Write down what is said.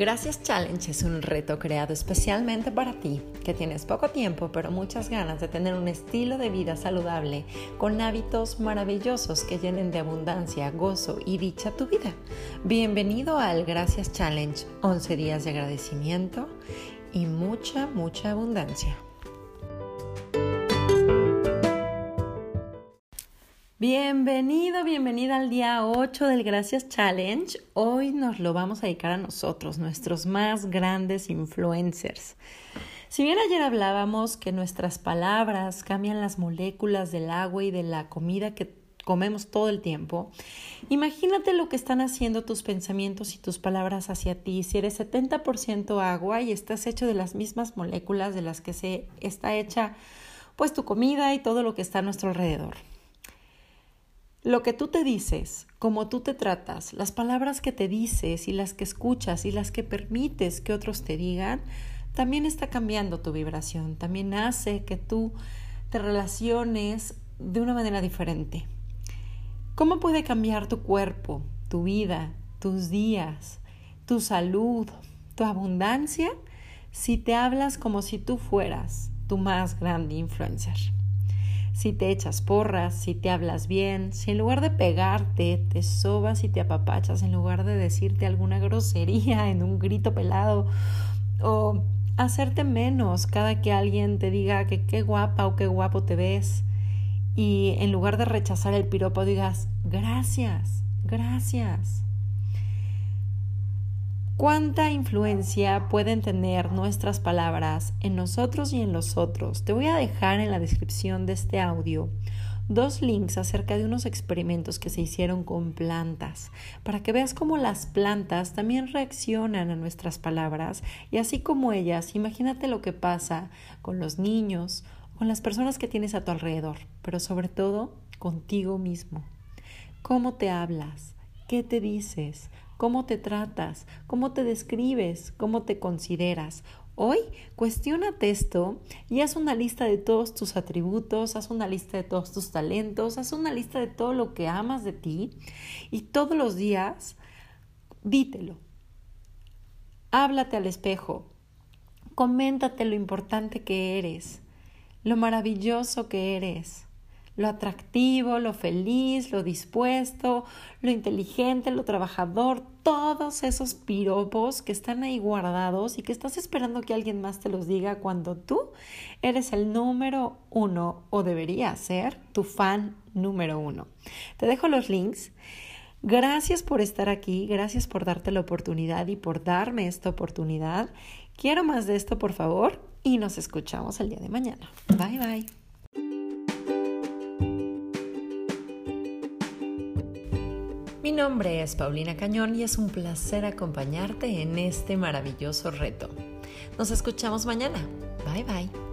Gracias Challenge es un reto creado especialmente para ti, que tienes poco tiempo pero muchas ganas de tener un estilo de vida saludable con hábitos maravillosos que llenen de abundancia, gozo y dicha tu vida. Bienvenido al Gracias Challenge, 11 días de agradecimiento y mucha, mucha abundancia. Bienvenido, bienvenida al día 8 del Gracias Challenge. Hoy nos lo vamos a dedicar a nosotros, nuestros más grandes influencers. Si bien ayer hablábamos que nuestras palabras cambian las moléculas del agua y de la comida que comemos todo el tiempo, imagínate lo que están haciendo tus pensamientos y tus palabras hacia ti. Si eres 70% agua y estás hecho de las mismas moléculas de las que se está hecha pues tu comida y todo lo que está a nuestro alrededor. Lo que tú te dices, cómo tú te tratas, las palabras que te dices y las que escuchas y las que permites que otros te digan, también está cambiando tu vibración, también hace que tú te relaciones de una manera diferente. ¿Cómo puede cambiar tu cuerpo, tu vida, tus días, tu salud, tu abundancia si te hablas como si tú fueras tu más grande influencer? Si te echas porras, si te hablas bien, si en lugar de pegarte te sobas y te apapachas, en lugar de decirte alguna grosería en un grito pelado o hacerte menos cada que alguien te diga que qué guapa o qué guapo te ves y en lugar de rechazar el piropo digas gracias, gracias. ¿Cuánta influencia pueden tener nuestras palabras en nosotros y en los otros? Te voy a dejar en la descripción de este audio dos links acerca de unos experimentos que se hicieron con plantas, para que veas cómo las plantas también reaccionan a nuestras palabras y así como ellas, imagínate lo que pasa con los niños, con las personas que tienes a tu alrededor, pero sobre todo contigo mismo. ¿Cómo te hablas? ¿Qué te dices? Cómo te tratas, cómo te describes, cómo te consideras. Hoy cuestionate esto y haz una lista de todos tus atributos, haz una lista de todos tus talentos, haz una lista de todo lo que amas de ti y todos los días dítelo. Háblate al espejo, coméntate lo importante que eres, lo maravilloso que eres lo atractivo, lo feliz, lo dispuesto, lo inteligente, lo trabajador, todos esos piropos que están ahí guardados y que estás esperando que alguien más te los diga cuando tú eres el número uno o debería ser tu fan número uno. Te dejo los links. Gracias por estar aquí, gracias por darte la oportunidad y por darme esta oportunidad. Quiero más de esto, por favor, y nos escuchamos el día de mañana. Bye bye. Mi nombre es Paulina Cañón y es un placer acompañarte en este maravilloso reto. Nos escuchamos mañana. Bye bye.